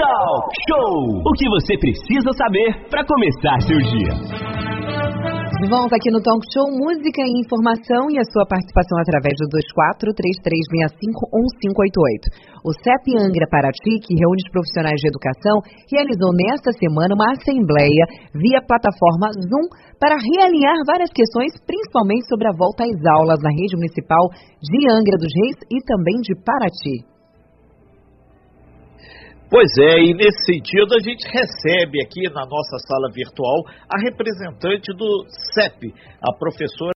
Talk Show! O que você precisa saber para começar seu dia. De volta aqui no Talk Show, música e informação e a sua participação através do 2433651588. O CEP Angra Paraty, que reúne os profissionais de educação, realizou nesta semana uma assembleia via plataforma Zoom para realinhar várias questões, principalmente sobre a volta às aulas na rede municipal de Angra dos Reis e também de Paraty. Pois é, e nesse sentido a gente recebe aqui na nossa sala virtual a representante do CEP, a professora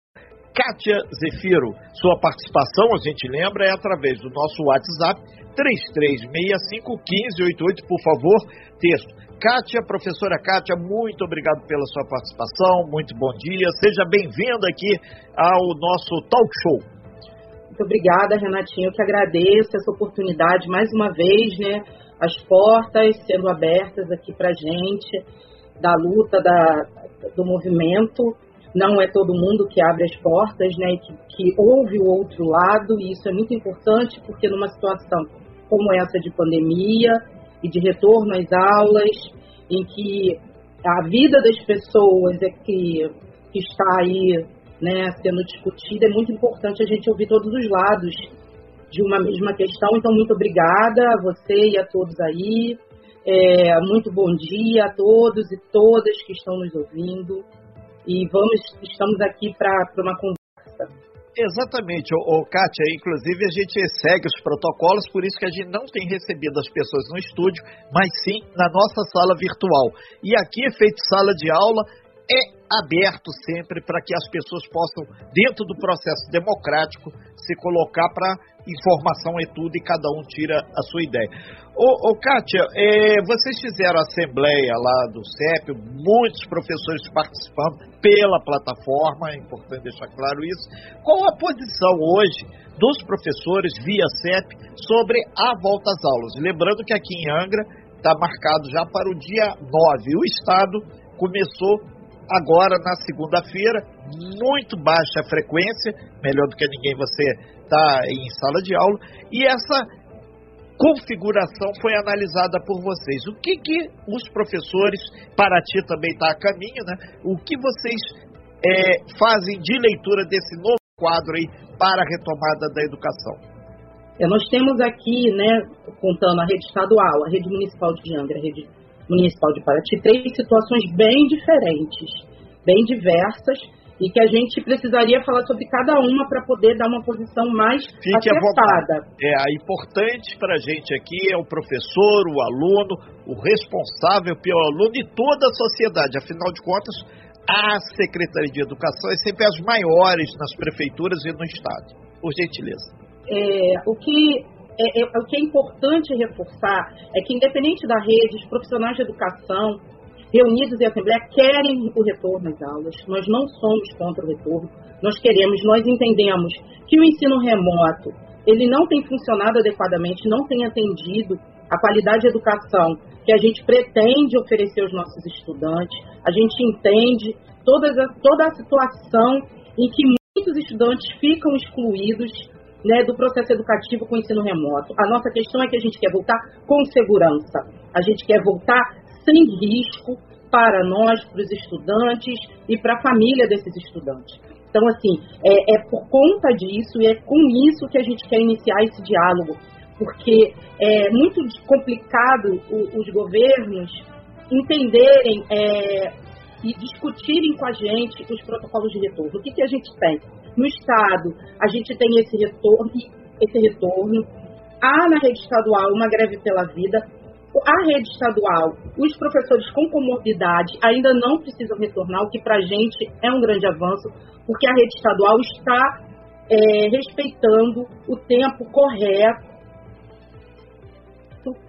Kátia Zefiro. Sua participação, a gente lembra, é através do nosso WhatsApp 33651588, por favor, texto. Kátia, professora Kátia, muito obrigado pela sua participação, muito bom dia, seja bem-vinda aqui ao nosso talk show. Muito obrigada, Renatinho, eu que agradeço essa oportunidade mais uma vez, né? As portas sendo abertas aqui para gente, da luta, da, do movimento. Não é todo mundo que abre as portas, né, que, que ouve o outro lado, e isso é muito importante, porque numa situação como essa de pandemia e de retorno às aulas, em que a vida das pessoas é que, que está aí né, sendo discutida, é muito importante a gente ouvir todos os lados de uma mesma questão. Então, muito obrigada a você e a todos aí. É, muito bom dia a todos e todas que estão nos ouvindo. E vamos, estamos aqui para uma conversa. Exatamente, ô, Kátia, inclusive a gente segue os protocolos, por isso que a gente não tem recebido as pessoas no estúdio, mas sim na nossa sala virtual. E aqui feito sala de aula, é aberto sempre para que as pessoas possam, dentro do processo democrático, se colocar para informação é tudo e cada um tira a sua ideia. Ô, ô Kátia, é, vocês fizeram a assembleia lá do CEP, muitos professores participando pela plataforma, é importante deixar claro isso. Qual a posição hoje dos professores via CEP sobre a volta às aulas? Lembrando que aqui em Angra está marcado já para o dia 9. O Estado começou agora na segunda-feira, muito baixa frequência, melhor do que ninguém você está em sala de aula, e essa configuração foi analisada por vocês. O que, que os professores, para ti também está a caminho, né? O que vocês é, fazem de leitura desse novo quadro aí para a retomada da educação? É, nós temos aqui, né, contando a rede estadual, a rede municipal de Angra, a rede Municipal de Paraty, três situações bem diferentes, bem diversas, e que a gente precisaria falar sobre cada uma para poder dar uma posição mais Fique acertada. É, a importante para a gente aqui é o professor, o aluno, o responsável pelo aluno e toda a sociedade. Afinal de contas, a Secretaria de Educação é sempre as maiores nas prefeituras e no Estado. Por gentileza. É, o que é, é, o que é importante reforçar é que, independente da rede, os profissionais de educação reunidos em assembleia querem o retorno às aulas. Nós não somos contra o retorno. Nós queremos, nós entendemos que o ensino remoto ele não tem funcionado adequadamente, não tem atendido a qualidade de educação que a gente pretende oferecer aos nossos estudantes. A gente entende toda a, toda a situação em que muitos estudantes ficam excluídos né, do processo educativo com o ensino remoto. A nossa questão é que a gente quer voltar com segurança, a gente quer voltar sem risco para nós, para os estudantes e para a família desses estudantes. Então, assim, é, é por conta disso e é com isso que a gente quer iniciar esse diálogo, porque é muito complicado os governos entenderem é, e discutirem com a gente os protocolos de retorno. O que, que a gente tem? No Estado, a gente tem esse retorno, esse retorno. Há na rede estadual uma greve pela vida. A rede estadual, os professores com comorbidade ainda não precisam retornar, o que para a gente é um grande avanço, porque a rede estadual está é, respeitando o tempo correto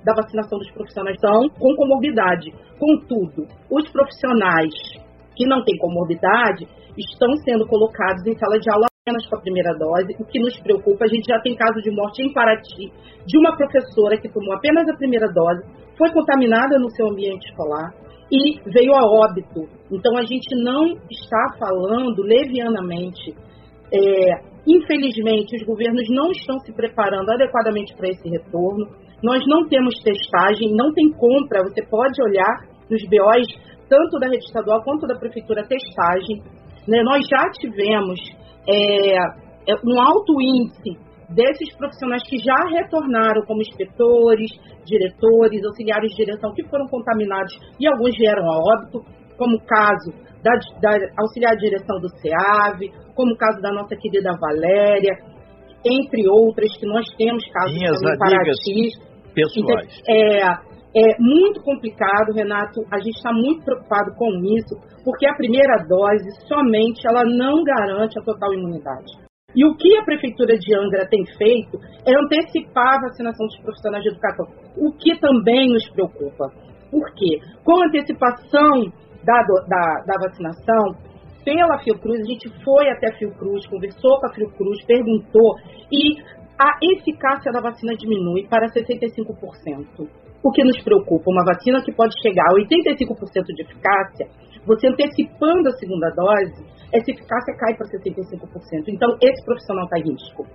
da vacinação dos profissionais são com comorbidade. Contudo, os profissionais que não têm comorbidade estão sendo colocados em sala de aula apenas com a primeira dose, o que nos preocupa. A gente já tem caso de morte em Paraty de uma professora que tomou apenas a primeira dose, foi contaminada no seu ambiente escolar e veio a óbito. Então a gente não está falando levianamente. É, infelizmente, os governos não estão se preparando adequadamente para esse retorno. nós não temos testagem, não tem compra, você pode olhar nos BOs, tanto da rede estadual quanto da prefeitura, testagem. Né? Nós já tivemos é, é um alto índice desses profissionais que já retornaram como inspetores, diretores, auxiliares de direção que foram contaminados e alguns vieram a óbito, como o caso da, da auxiliar de direção do SEAV, como o caso da nossa querida Valéria, entre outras que nós temos casos Minhas Paraty. Pessoais. Então, é, é muito complicado, Renato. A gente está muito preocupado com isso, porque a primeira dose somente ela não garante a total imunidade. E o que a Prefeitura de Angra tem feito é antecipar a vacinação dos profissionais de educação, o que também nos preocupa. Por quê? Com a antecipação da, da, da vacinação, pela Fiocruz, a gente foi até a Fiocruz, conversou com a Fiocruz, perguntou, e a eficácia da vacina diminui para 65%. O que nos preocupa, uma vacina que pode chegar a 85% de eficácia, você antecipando a segunda dose, essa eficácia cai para 65%. Então, esse profissional está em risco.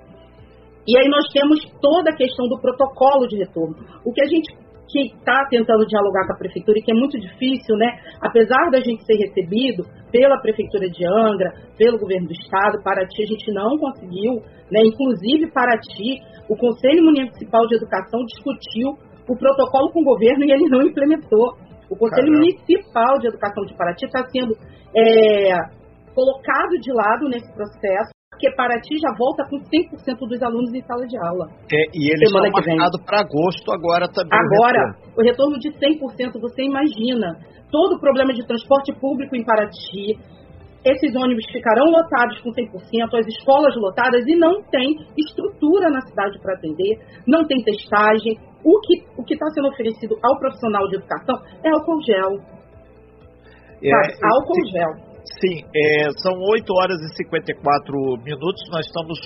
E aí nós temos toda a questão do protocolo de retorno. O que a gente que está tentando dialogar com a prefeitura e que é muito difícil, né? Apesar da gente ser recebido pela prefeitura de Angra, pelo governo do estado, Paraty a gente não conseguiu, né? Inclusive Paraty, o Conselho Municipal de Educação discutiu o protocolo com o governo e ele não implementou. O Conselho Caramba. Municipal de Educação de Paraty está sendo é, colocado de lado nesse processo, porque Paraty já volta com 100% dos alunos em sala de aula. É, e eles estão marcados para agosto agora também. Agora, o retorno. o retorno de 100%, você imagina. Todo o problema de transporte público em Paraty, esses ônibus ficarão lotados com 100%, as escolas lotadas e não tem estrutura na cidade para atender, não tem testagem. O que o está sendo oferecido ao profissional de educação é álcool gel. É, álcool gel. Sim, é, são 8 horas e 54 minutos. Nós estamos,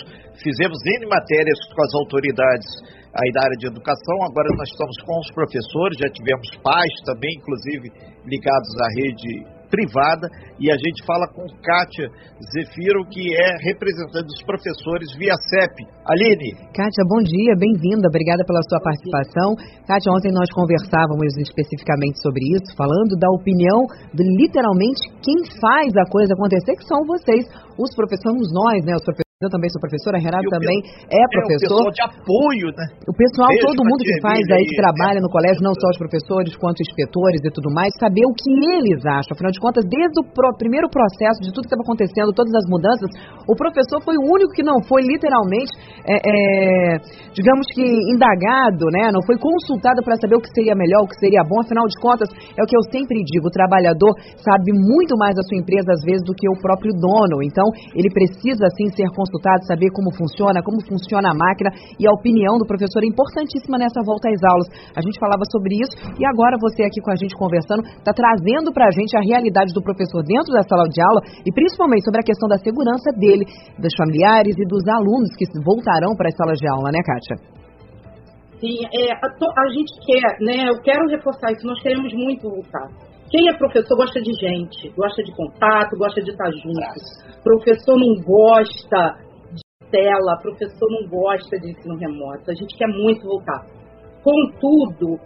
fizemos N matérias com as autoridades aí da área de educação. Agora nós estamos com os professores, já tivemos pais também, inclusive ligados à rede privada e a gente fala com Kátia Zefiro, que é representante dos professores via CEP. Aline. Kátia, bom dia, bem-vinda, obrigada pela sua participação. Kátia, ontem nós conversávamos especificamente sobre isso, falando da opinião de literalmente quem faz a coisa acontecer, que são vocês, os professores, nós, né, os professores eu também sou professora, Renato também é professor. É, o pessoal de apoio, né? O pessoal, Beijo todo mundo que faz aí, que trabalha no colégio, não só os professores, quanto inspetores e tudo mais, saber o que eles acham. Afinal de contas, desde o pro, primeiro processo de tudo que estava acontecendo, todas as mudanças, o professor foi o único que não foi literalmente, é, é, digamos que, indagado, né? Não foi consultado para saber o que seria melhor, o que seria bom. Afinal de contas, é o que eu sempre digo, o trabalhador sabe muito mais da sua empresa, às vezes, do que o próprio dono. Então, ele precisa, sim, ser consultado saber como funciona, como funciona a máquina e a opinião do professor é importantíssima nessa volta às aulas. A gente falava sobre isso e agora você aqui com a gente conversando está trazendo para a gente a realidade do professor dentro da sala de aula e principalmente sobre a questão da segurança dele, dos familiares e dos alunos que voltarão para as salas de aula, né, Kátia? Sim, é, a, a, gente quer, né? Eu quero reforçar isso, nós queremos muito voltar. Quem é professor gosta de gente, gosta de contato, gosta de estar junto. Professor não gosta tela, professor não gosta de ensino remoto, a gente quer muito voltar. Contudo,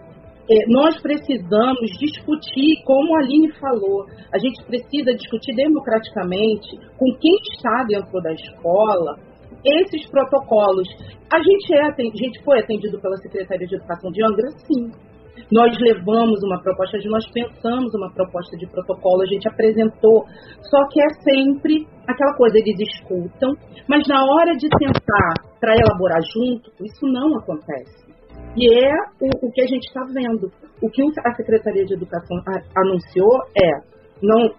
é, nós precisamos discutir, como a Aline falou, a gente precisa discutir democraticamente com quem está dentro da escola esses protocolos. A gente, é, a gente foi atendido pela Secretaria de Educação de Angra, sim. Nós levamos uma proposta, nós pensamos uma proposta de protocolo, a gente apresentou, só que é sempre aquela coisa, eles escutam, mas na hora de tentar para elaborar junto, isso não acontece. E é o, o que a gente está vendo. O que a Secretaria de Educação anunciou é, não,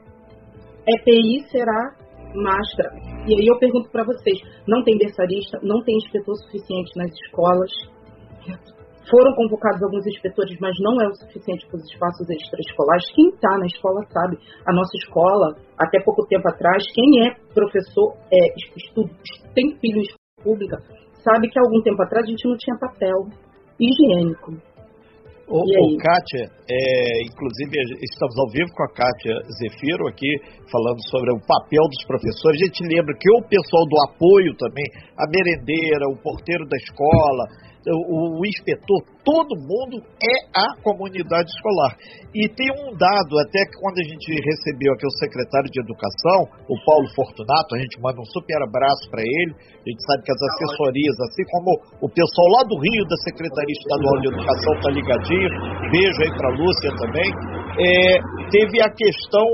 EPI será máscara. E aí eu pergunto para vocês, não tem berçarista, não tem inspetor suficiente nas escolas? Foram convocados alguns inspetores, mas não é o suficiente para os espaços extraescolares. Quem está na escola sabe. A nossa escola, até pouco tempo atrás, quem é professor, é, estudo, tem filho em escola pública, sabe que há algum tempo atrás a gente não tinha papel higiênico. Ô, ô Kátia, é, inclusive estamos ao vivo com a Kátia Zefiro aqui, falando sobre o papel dos professores. A gente lembra que o pessoal do apoio também, a merendeira, o porteiro da escola, o, o inspetor, todo mundo é a comunidade escolar. E tem um dado, até que quando a gente recebeu aqui o secretário de Educação, o Paulo Fortunato, a gente manda um super abraço para ele. A gente sabe que as assessorias, assim como o pessoal lá do Rio, da Secretaria Estadual de Educação, está ligadinho, beijo aí para a Lúcia também, é, teve a questão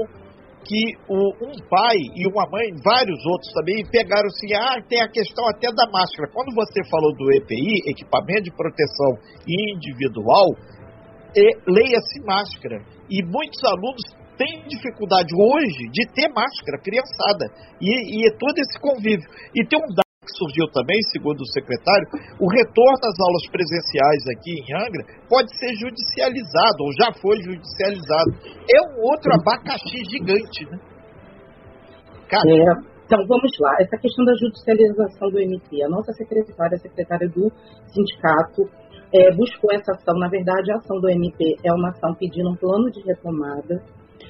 que o, um pai e uma mãe, vários outros também, pegaram assim, ah, tem a questão até da máscara. Quando você falou do EPI, equipamento de proteção individual, é, leia-se máscara. E muitos alunos têm dificuldade hoje de ter máscara, criançada. E, e é todo esse convívio. E tem um que surgiu também, segundo o secretário, o retorno às aulas presenciais aqui em Angra pode ser judicializado, ou já foi judicializado. É um outro abacaxi gigante, né? É, então, vamos lá. Essa questão da judicialização do MP. A nossa secretária, a secretária do sindicato, é, buscou essa ação. Na verdade, a ação do MP é uma ação pedindo um plano de retomada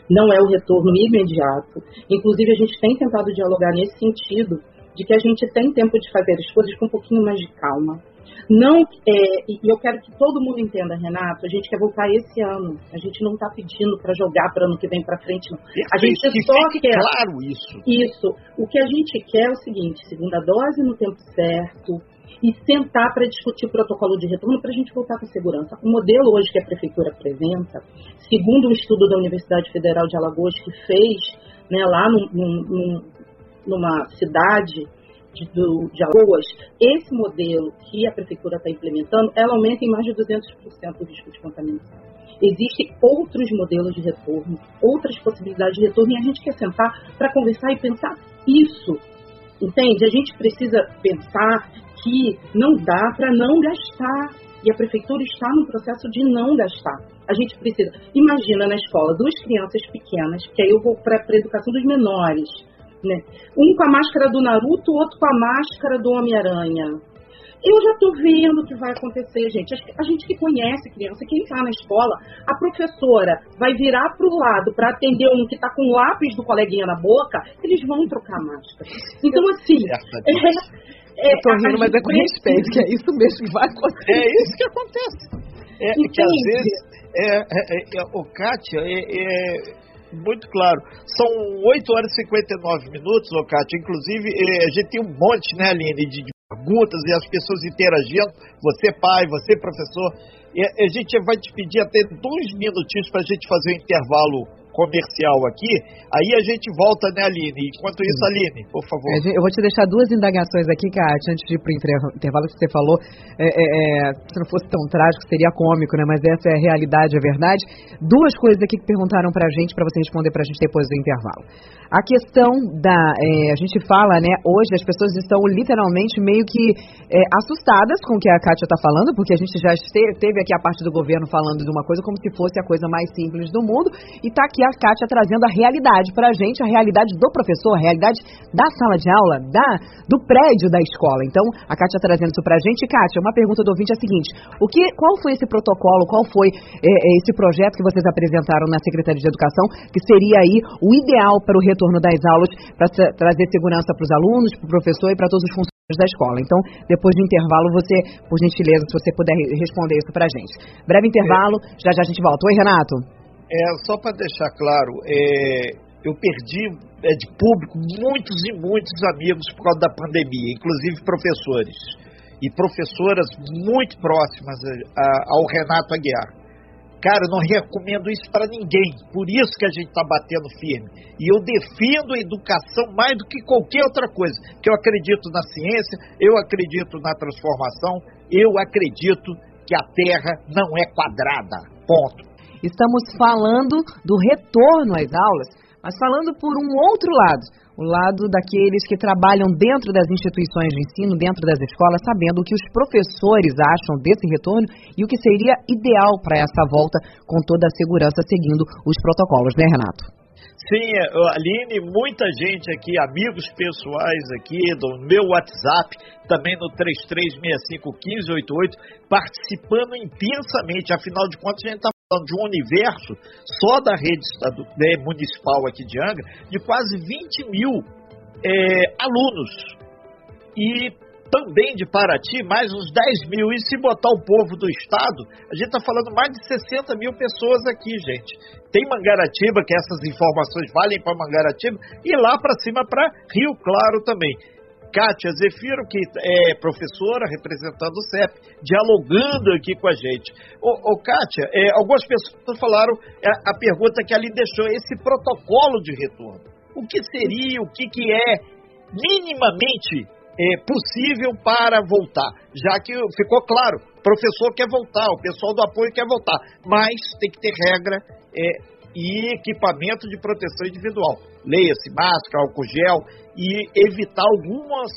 não é o retorno imediato. Inclusive, a gente tem tentado dialogar nesse sentido de que a gente tem tempo de fazer as coisas com um pouquinho mais de calma. Não, é, e eu quero que todo mundo entenda, Renato, a gente quer voltar esse ano. A gente não está pedindo para jogar para ano que vem para frente, não. A gente que só quer. claro isso. Isso. O que a gente quer é o seguinte: segunda dose no tempo certo, e sentar para discutir o protocolo de retorno para a gente voltar com segurança. O modelo hoje que a prefeitura apresenta, segundo um estudo da Universidade Federal de Alagoas que fez né, lá num, num, numa cidade de, do, de Alagoas, esse modelo que a prefeitura está implementando, ela aumenta em mais de 200% o risco de contaminação. Existem outros modelos de retorno, outras possibilidades de retorno, e a gente quer sentar para conversar e pensar isso. Entende? A gente precisa pensar que não dá para não gastar. E a prefeitura está no processo de não gastar. A gente precisa. Imagina na escola duas crianças pequenas, que aí eu vou para a educação dos menores né? Um com a máscara do Naruto, o outro com a máscara do Homem-Aranha. Eu já estou vendo o que vai acontecer, gente. A gente que conhece criança, quem está na escola, a professora vai virar para o lado para atender um que está com o lápis do coleguinha na boca, eles vão trocar a máscara. Então, assim. É, é, eu tô rindo, mas é com respeito, que é isso mesmo que vai acontecer. É isso que acontece. É, que às vezes, é, é, é, o Kátia, é, é muito claro. São 8 horas e 59 minutos, ô Cátia. Inclusive, eh, a gente tem um monte, né, Aline, de, perguntas e as pessoas interagindo. Você, pai, você, professor. E a gente vai te pedir até dois minutinhos para a gente fazer o um intervalo comercial aqui, aí a gente volta, né, Aline? Enquanto isso, Aline, por favor. Eu vou te deixar duas indagações aqui, Kátia, antes de ir para o intervalo que você falou. É, é, é, se não fosse tão trágico, seria cômico, né? Mas essa é a realidade, é verdade. Duas coisas aqui que perguntaram para a gente, para você responder para a gente depois do intervalo. A questão da. É, a gente fala, né? Hoje as pessoas estão literalmente meio que é, assustadas com o que a Kátia está falando, porque a gente já teve aqui a parte do governo falando de uma coisa como se fosse a coisa mais simples do mundo, e está aqui a Kátia trazendo a realidade para a gente, a realidade do professor, a realidade da sala de aula, da, do prédio da escola. Então, a Kátia trazendo isso para a gente. Kátia, uma pergunta do ouvinte é a seguinte: o que, qual foi esse protocolo, qual foi é, é, esse projeto que vocês apresentaram na Secretaria de Educação, que seria aí o ideal para o retorno das aulas, para trazer segurança para os alunos, para o professor e para todos os funcionários da escola. Então, depois do intervalo, você, por gentileza, se você puder responder isso para a gente. Breve intervalo, já já a gente volta. Oi, Renato. É, só para deixar claro, é, eu perdi é, de público muitos e muitos amigos por causa da pandemia, inclusive professores. E professoras muito próximas a, a, ao Renato Aguiar. Cara, eu não recomendo isso para ninguém. Por isso que a gente está batendo firme. E eu defendo a educação mais do que qualquer outra coisa. Que eu acredito na ciência, eu acredito na transformação, eu acredito que a Terra não é quadrada. Ponto. Estamos falando do retorno às aulas, mas falando por um outro lado, o lado daqueles que trabalham dentro das instituições de ensino, dentro das escolas, sabendo o que os professores acham desse retorno e o que seria ideal para essa volta, com toda a segurança, seguindo os protocolos, né, Renato? Sim, Aline, muita gente aqui, amigos pessoais aqui do meu WhatsApp, também no 33651588, participando intensamente. Afinal de contas, a gente está de um universo só da rede né, municipal aqui de Angra, de quase 20 mil é, alunos. E também de Paraty, mais uns 10 mil. E se botar o povo do estado, a gente está falando mais de 60 mil pessoas aqui, gente. Tem Mangaratiba, que essas informações valem para Mangaratiba, e lá para cima para Rio Claro também. Kátia Zefiro, que é professora representando o CEP, dialogando aqui com a gente. Ô, ô Kátia, é, algumas pessoas falaram a, é, a pergunta que ali deixou, esse protocolo de retorno. O que seria, o que, que é minimamente é, possível para voltar, já que ficou claro, o professor quer voltar, o pessoal do apoio quer voltar, mas tem que ter regra é, e equipamento de proteção individual. Leia-se máscara, álcool gel e evitar alguns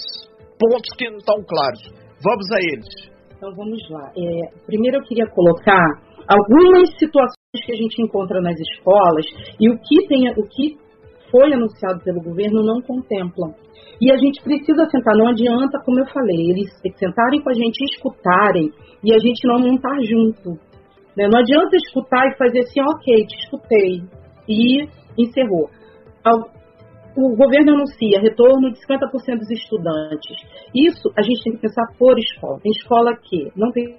pontos que não estão claros. Vamos a eles. Então vamos lá. É, primeiro eu queria colocar algumas situações que a gente encontra nas escolas e o que, tem, o que foi anunciado pelo governo não contemplam. E a gente precisa sentar, não adianta, como eu falei, eles sentarem com a gente escutarem e a gente não montar junto. Né? Não adianta escutar e fazer assim, ok, te escutei e encerrou. O governo anuncia retorno de 50% dos estudantes. Isso a gente tem que pensar por escola. Tem escola que não tem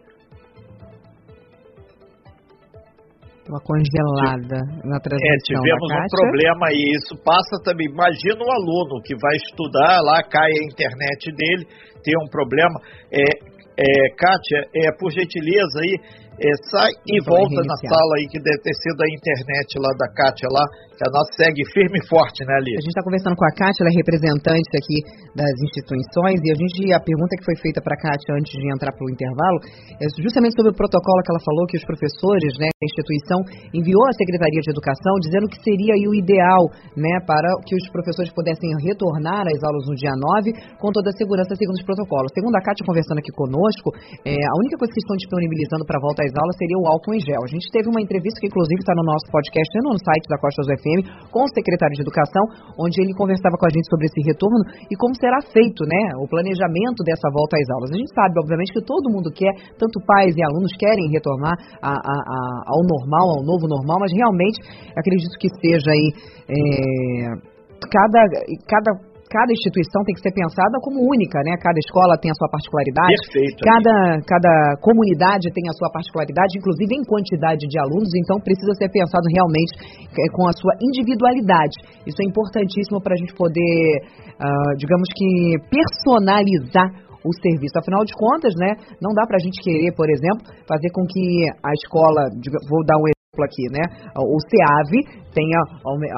uma congelada na transmissão. É, tivemos um problema aí. Isso passa também. Imagina um aluno que vai estudar, lá cai a internet dele, tem um problema. É, é, Kátia, é, por gentileza aí, é, sai e volta na sala aí, que deve ter sido a internet lá da Kátia lá, que a nossa segue firme e forte, né, Ali? A gente está conversando com a Kátia, ela é representante aqui das instituições, e a gente, a pergunta que foi feita para a Kátia antes de entrar para o intervalo, é justamente sobre o protocolo que ela falou, que os professores, né, a instituição enviou à Secretaria de Educação, dizendo que seria aí o ideal, né, para que os professores pudessem retornar às aulas no dia 9, com toda a segurança segundo os protocolos. Segundo a Kátia conversando aqui conosco, é, a única coisa que estão disponibilizando para volta às aulas seria o álcool em gel. A gente teve uma entrevista que inclusive está no nosso podcast e no site da Costa do FM com o secretário de Educação, onde ele conversava com a gente sobre esse retorno e como será feito, né, o planejamento dessa volta às aulas. A gente sabe, obviamente, que todo mundo quer, tanto pais e alunos querem retornar a, a, a, ao normal, ao novo normal, mas realmente acredito que seja aí é, cada, cada cada instituição tem que ser pensada como única, né? Cada escola tem a sua particularidade. Perfeito. Cada, cada comunidade tem a sua particularidade, inclusive em quantidade de alunos, então precisa ser pensado realmente é, com a sua individualidade. Isso é importantíssimo para a gente poder, uh, digamos que, personalizar o serviço. Afinal de contas, né, não dá para a gente querer, por exemplo, fazer com que a escola, vou dar um aqui, né? O CEAV tem a,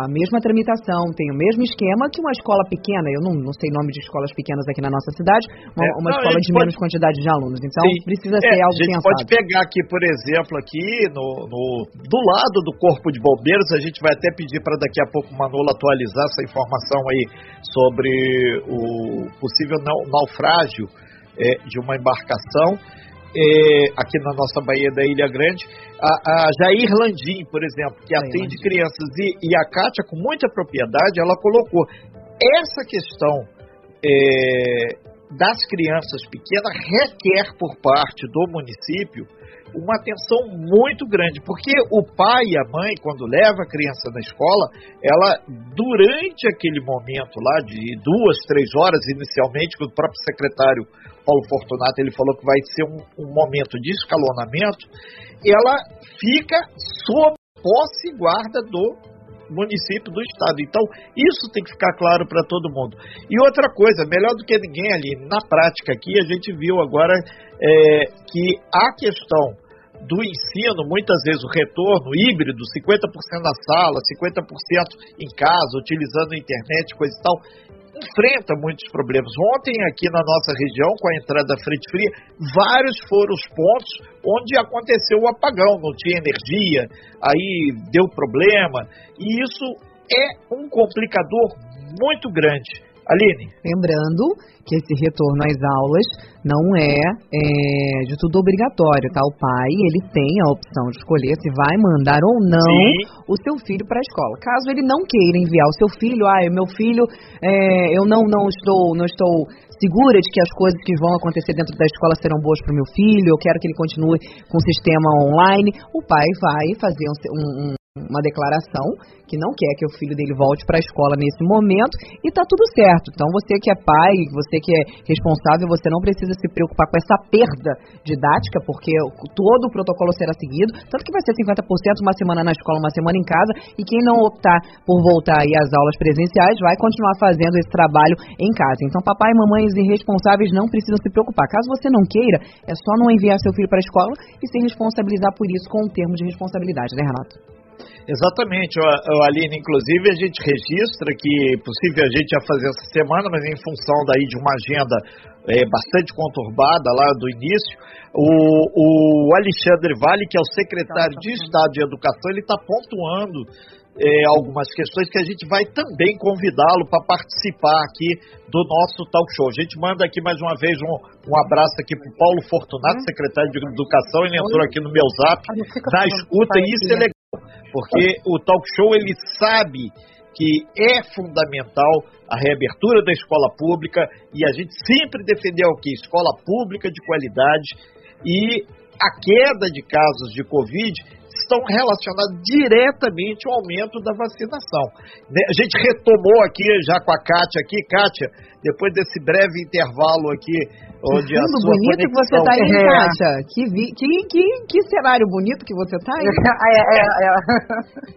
a, mesma tramitação, tem o mesmo esquema que uma escola pequena. Eu não, não sei nome de escolas pequenas aqui na nossa cidade, uma, é, uma não, escola de pode... menos quantidade de alunos. Então Sim. precisa é, ser algo pensado. A gente pensado. pode pegar aqui, por exemplo, aqui no, no, do lado do Corpo de Bombeiros, a gente vai até pedir para daqui a pouco o Manolo atualizar essa informação aí sobre o possível naufrágio é, de uma embarcação é, aqui na nossa Baía da Ilha Grande, a, a Jair Landim, por exemplo, que atende crianças, e, e, a Kátia, com muita propriedade, ela colocou essa questão é, das crianças pequenas requer por parte do município uma atenção muito grande, porque o pai e a mãe, quando leva a criança na escola, ela, durante aquele momento lá, de duas, três horas inicialmente, que o próprio secretário Paulo Fortunato ele falou que vai ser um, um momento de escalonamento, ela fica sob posse e guarda do município, do estado. Então, isso tem que ficar claro para todo mundo. E outra coisa, melhor do que ninguém ali, na prática aqui, a gente viu agora é, que a questão do ensino, muitas vezes o retorno híbrido, 50% na sala, 50% em casa, utilizando a internet, coisa e tal, enfrenta muitos problemas. Ontem, aqui na nossa região, com a entrada da frente fria, vários foram os pontos onde aconteceu o apagão, não tinha energia, aí deu problema, e isso é um complicador muito grande. Aline. Lembrando que esse retorno às aulas não é, é, de tudo obrigatório, tá? O pai, ele tem a opção de escolher se vai mandar ou não Sim. o seu filho para a escola. Caso ele não queira enviar o seu filho, ah, meu filho, é, eu não, não estou, não estou segura de que as coisas que vão acontecer dentro da escola serão boas para o meu filho, eu quero que ele continue com o sistema online, o pai vai fazer um, um uma declaração que não quer que o filho dele volte para a escola nesse momento e tá tudo certo. Então você que é pai, você que é responsável, você não precisa se preocupar com essa perda didática, porque todo o protocolo será seguido, tanto que vai ser 50% uma semana na escola, uma semana em casa, e quem não optar por voltar aí às aulas presenciais vai continuar fazendo esse trabalho em casa. Então papai e mamães irresponsáveis não precisam se preocupar. Caso você não queira, é só não enviar seu filho para a escola e se responsabilizar por isso com o termo de responsabilidade, né, Renato? Exatamente, o, Aline, inclusive a gente registra que possível a gente ia fazer essa semana, mas em função daí de uma agenda é, bastante conturbada lá do início, o, o Alexandre Vale, que é o secretário de Estado de Educação, ele está pontuando é, algumas questões que a gente vai também convidá-lo para participar aqui do nosso talk show. A gente manda aqui mais uma vez um, um abraço aqui para o Paulo Fortunato, hum? secretário de Educação, ele entrou aqui no meu zap, na escuta, e isso é legal porque o talk show ele sabe que é fundamental a reabertura da escola pública e a gente sempre defendeu que escola pública de qualidade. E a queda de casos de covid estão relacionados diretamente ao aumento da vacinação. A gente retomou aqui já com a Kátia aqui, Kátia, depois desse breve intervalo aqui, onde a sua bonito que você está aí, é. Kátia. Que, vi, que, que, que cenário bonito que você está aí. é, é, é,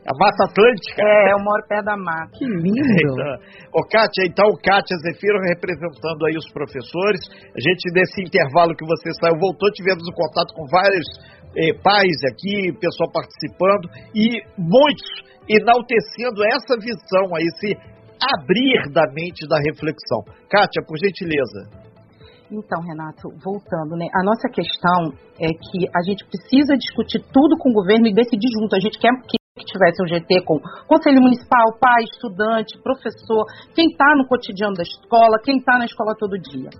A Mata Atlântica. É, eu moro perto da mata. Que lindo. Então, ô, Kátia, então, Kátia Zefiro representando aí os professores. A gente, nesse intervalo que você saiu, voltou, tivemos um contato com vários eh, pais aqui, pessoal participando, e muitos enaltecendo essa visão esse abrir da mente da reflexão. Kátia, por gentileza. Então, Renato, voltando, né? A nossa questão é que a gente precisa discutir tudo com o governo e decidir junto. A gente quer que tivesse um GT com conselho municipal, pai, estudante, professor, quem está no cotidiano da escola, quem está na escola todo dia.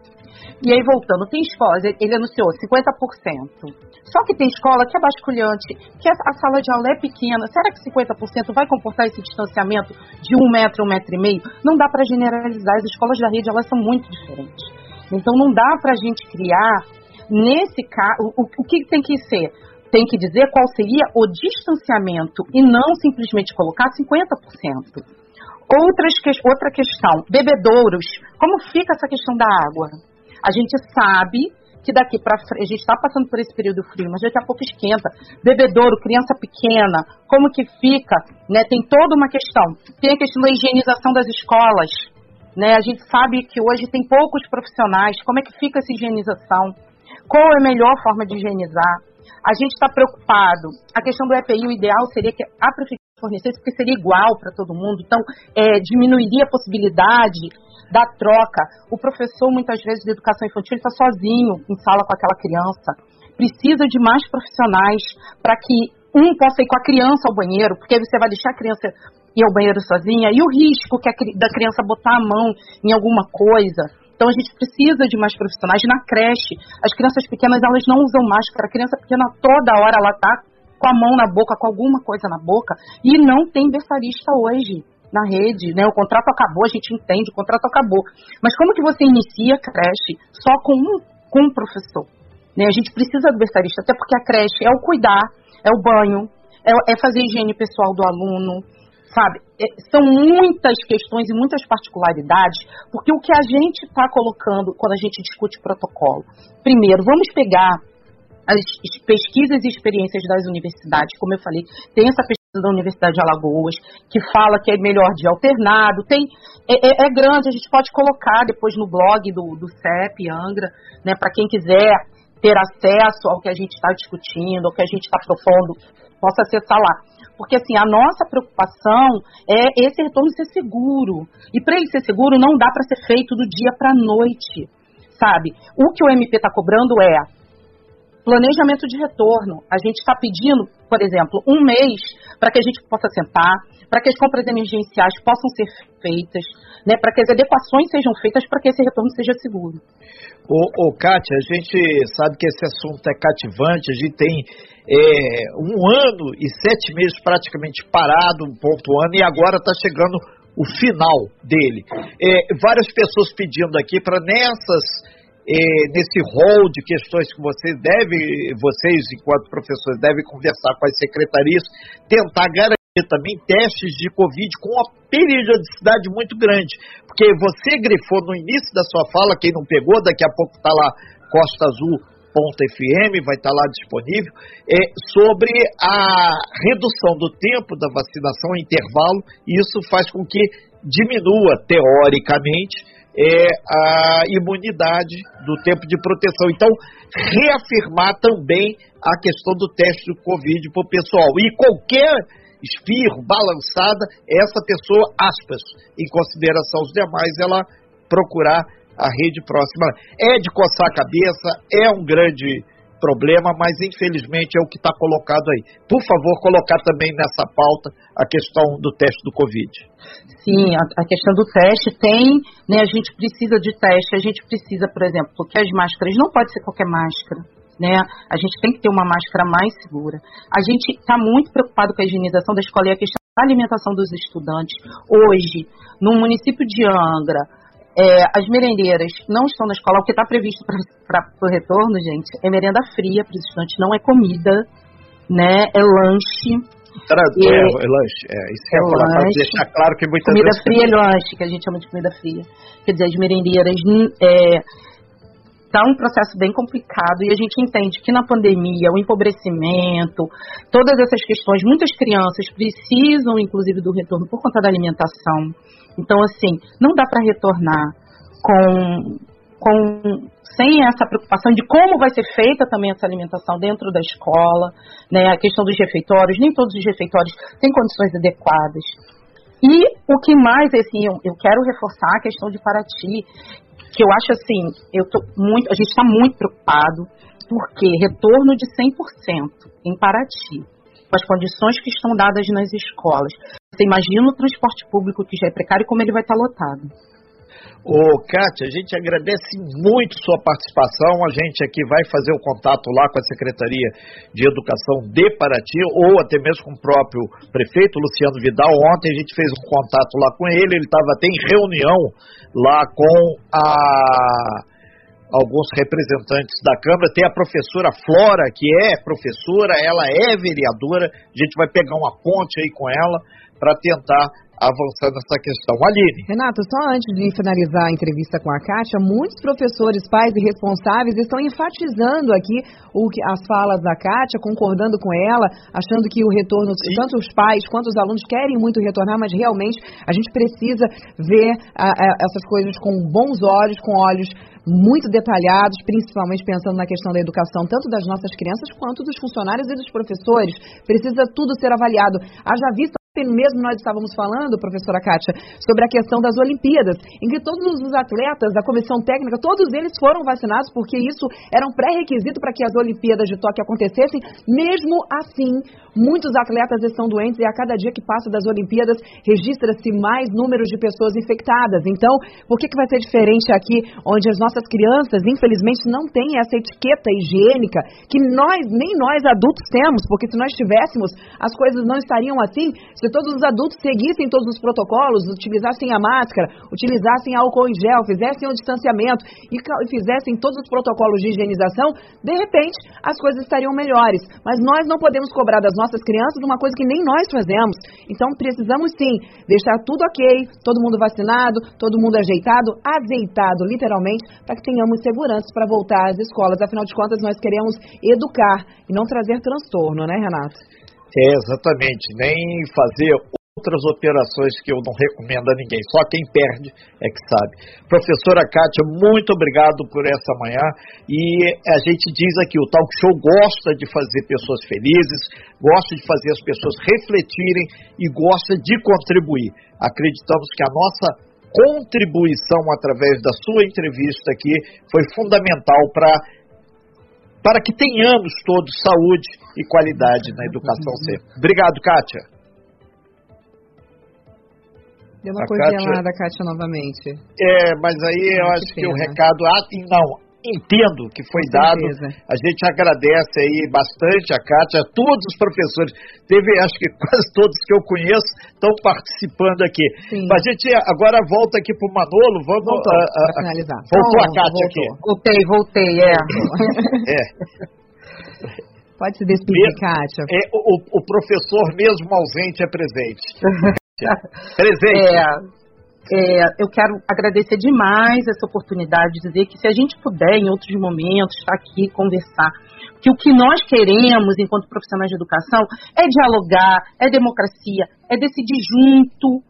E aí, voltando, tem escolas, ele anunciou 50%. Só que tem escola que é basculhante, que a sala de aula é pequena. Será que 50% vai comportar esse distanciamento de um metro, um metro e meio? Não dá para generalizar. As escolas da rede, elas são muito diferentes. Então, não dá para a gente criar, nesse caso, o, o que tem que ser? Tem que dizer qual seria o distanciamento e não simplesmente colocar 50%. Outras, outra questão, bebedouros. Como fica essa questão da água? A gente sabe que daqui para a gente está passando por esse período frio, mas daqui a pouco esquenta. Bebedouro, criança pequena, como que fica? Né? Tem toda uma questão. Tem a questão da higienização das escolas. Né? A gente sabe que hoje tem poucos profissionais. Como é que fica essa higienização? Qual é a melhor forma de higienizar? A gente está preocupado. A questão do EPI, o ideal seria que a prefeitura fornecesse, porque seria igual para todo mundo. Então, é, diminuiria a possibilidade da troca. O professor, muitas vezes, de educação infantil, está sozinho em sala com aquela criança. Precisa de mais profissionais para que um possa ir com a criança ao banheiro, porque você vai deixar a criança ir ao banheiro sozinha, e o risco que a, da criança botar a mão em alguma coisa. Então a gente precisa de mais profissionais na creche. As crianças pequenas elas não usam máscara. A criança pequena toda hora ela tá com a mão na boca, com alguma coisa na boca, e não tem berçarista hoje na rede, né? O contrato acabou, a gente entende, o contrato acabou. Mas como que você inicia a creche só com um, com um professor? Né? A gente precisa do berçarista, até porque a creche é o cuidar, é o banho, é, é fazer higiene pessoal do aluno, sabe? É, são muitas questões e muitas particularidades, porque o que a gente está colocando quando a gente discute protocolo? Primeiro, vamos pegar as pesquisas e experiências das universidades, como eu falei, tem essa pesquisa da Universidade de Alagoas, que fala que é melhor de alternado. Tem, é, é, é grande, a gente pode colocar depois no blog do, do CEP, Angra, né, para quem quiser ter acesso ao que a gente está discutindo, ao que a gente está propondo, possa acessar lá. Porque assim, a nossa preocupação é esse retorno ser seguro. E para ele ser seguro, não dá para ser feito do dia para a noite, sabe? O que o MP está cobrando é Planejamento de retorno. A gente está pedindo, por exemplo, um mês para que a gente possa sentar, para que as compras emergenciais possam ser feitas, né, para que as adequações sejam feitas para que esse retorno seja seguro. Ô, ô, Kátia, a gente sabe que esse assunto é cativante, a gente tem é, um ano e sete meses praticamente parado, um ponto ano, e agora está chegando o final dele. É, várias pessoas pedindo aqui para nessas nesse rol de questões que vocês devem, vocês enquanto professores devem conversar com as secretarias, tentar garantir também testes de Covid com uma periodicidade muito grande. Porque você grifou no início da sua fala, quem não pegou, daqui a pouco está lá Costa Azul FM, vai estar tá lá disponível, é, sobre a redução do tempo da vacinação, intervalo, e isso faz com que diminua, teoricamente, é, a imunidade do tempo de proteção. Então, reafirmar também a questão do teste do Covid para o pessoal. E qualquer espirro, balançada, essa pessoa, aspas, em consideração aos demais, ela procurar a rede próxima. É de coçar a cabeça, é um grande problema, mas infelizmente é o que está colocado aí. Por favor, colocar também nessa pauta a questão do teste do Covid. Sim, a, a, questão do teste tem, né, a gente precisa de teste, a gente precisa, por exemplo, porque as máscaras não pode ser qualquer máscara né? A gente tem que ter uma máscara mais segura. A gente está muito preocupado com a higienização da escola e a questão da alimentação dos estudantes. Hoje, no município de Angra, é, as merendeiras não estão na escola, o que está previsto para o retorno, gente, é merenda fria para os estudantes, não é comida, né? É lanche. Traduz, é, é, lanche, é, isso é, é falar, lanche, deixar claro que muitas comida fria é lanche, que a gente chama de comida fria. Quer dizer, as merendeiras é, Está um processo bem complicado e a gente entende que na pandemia, o empobrecimento, todas essas questões, muitas crianças precisam, inclusive, do retorno por conta da alimentação. Então, assim, não dá para retornar com, com sem essa preocupação de como vai ser feita também essa alimentação dentro da escola, né? A questão dos refeitórios, nem todos os refeitórios têm condições adequadas. E o que mais, assim, eu, eu quero reforçar a questão de Paraty, que eu acho assim, eu tô muito, a gente está muito preocupado, porque retorno de 100% em Paraty, com as condições que estão dadas nas escolas. Você imagina o transporte público que já é precário, como ele vai estar lotado. Ô, Kátia, a gente agradece muito sua participação. A gente aqui vai fazer o contato lá com a Secretaria de Educação de Paraty, ou até mesmo com o próprio prefeito Luciano Vidal. Ontem a gente fez um contato lá com ele, ele estava até em reunião lá com a alguns representantes da Câmara. Tem a professora Flora, que é professora, ela é vereadora. A gente vai pegar uma ponte aí com ela para tentar avançar nessa questão. Aline. Renato, só antes de finalizar a entrevista com a Kátia, muitos professores, pais e responsáveis estão enfatizando aqui o que, as falas da Kátia, concordando com ela, achando que o retorno, Sim. tanto os pais quanto os alunos querem muito retornar, mas realmente a gente precisa ver a, a, essas coisas com bons olhos, com olhos muito detalhados, principalmente pensando na questão da educação, tanto das nossas crianças quanto dos funcionários e dos professores. Precisa tudo ser avaliado. Haja vista mesmo nós estávamos falando, professora Kátia, sobre a questão das Olimpíadas, em que todos os atletas da comissão técnica, todos eles foram vacinados, porque isso era um pré-requisito para que as Olimpíadas de Tóquio acontecessem. Mesmo assim, muitos atletas estão doentes e a cada dia que passa das Olimpíadas registra-se mais números de pessoas infectadas. Então, por que, que vai ser diferente aqui, onde as nossas crianças, infelizmente, não têm essa etiqueta higiênica que nós, nem nós adultos temos, porque se nós tivéssemos, as coisas não estariam assim se todos os adultos seguissem todos os protocolos, utilizassem a máscara, utilizassem álcool em gel, fizessem o distanciamento e fizessem todos os protocolos de higienização, de repente as coisas estariam melhores. Mas nós não podemos cobrar das nossas crianças uma coisa que nem nós fazemos. Então precisamos sim deixar tudo ok, todo mundo vacinado, todo mundo ajeitado, azeitado literalmente, para que tenhamos segurança para voltar às escolas. Afinal de contas, nós queremos educar e não trazer transtorno, né, Renato? É, exatamente. Nem fazer outras operações que eu não recomendo a ninguém. Só quem perde é que sabe. Professora Kátia, muito obrigado por essa manhã. E a gente diz aqui, o Talk Show gosta de fazer pessoas felizes, gosta de fazer as pessoas refletirem e gosta de contribuir. Acreditamos que a nossa contribuição através da sua entrevista aqui foi fundamental para para que tenhamos todos saúde e qualidade na educação sempre. Obrigado, Kátia. Deu uma congelada, Kátia... Kátia, novamente. É, mas aí eu acho que, que o recado. Ah, não, entendo que foi dado. A gente agradece aí bastante a Kátia, a todos os professores. Teve, acho que quase todos que eu conheço estão participando aqui. Sim. A gente agora volta aqui para o Manolo. Vamos Voltou, a, a, a finalizar. Voltou a Kátia voltou. aqui. Voltei, voltei, é. é. Pode se despedir, Kátia. É, o, o, professor mesmo ausente é presente. presente. É. É, eu quero agradecer demais essa oportunidade de dizer que se a gente puder, em outros momentos, estar aqui conversar, que o que nós queremos enquanto profissionais de educação é dialogar, é democracia, é decidir junto,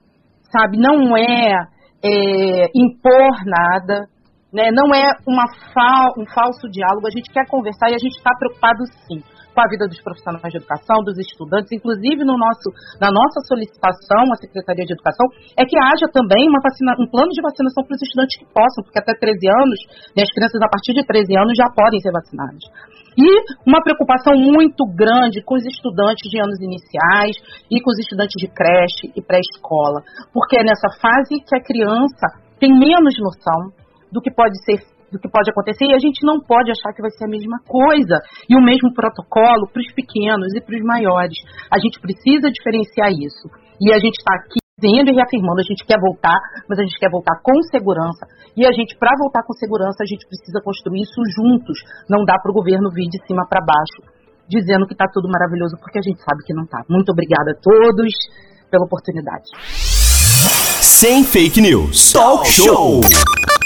sabe? Não é, é impor nada, né? não é uma fal, um falso diálogo. A gente quer conversar e a gente está preocupado sim com a vida dos profissionais de educação, dos estudantes, inclusive no nosso, na nossa solicitação à Secretaria de Educação, é que haja também vacina, um plano de vacinação para os estudantes que possam, porque até 13 anos, né, as crianças a partir de 13 anos já podem ser vacinadas. E uma preocupação muito grande com os estudantes de anos iniciais e com os estudantes de creche e pré-escola, porque é nessa fase que a criança tem menos noção do que pode ser do que pode acontecer e a gente não pode achar que vai ser a mesma coisa e o mesmo protocolo para os pequenos e para os maiores. A gente precisa diferenciar isso. E a gente está aqui dizendo e reafirmando, a gente quer voltar, mas a gente quer voltar com segurança. E a gente, para voltar com segurança, a gente precisa construir isso juntos. Não dá para o governo vir de cima para baixo, dizendo que está tudo maravilhoso, porque a gente sabe que não está. Muito obrigada a todos pela oportunidade. Sem fake news. Talk show.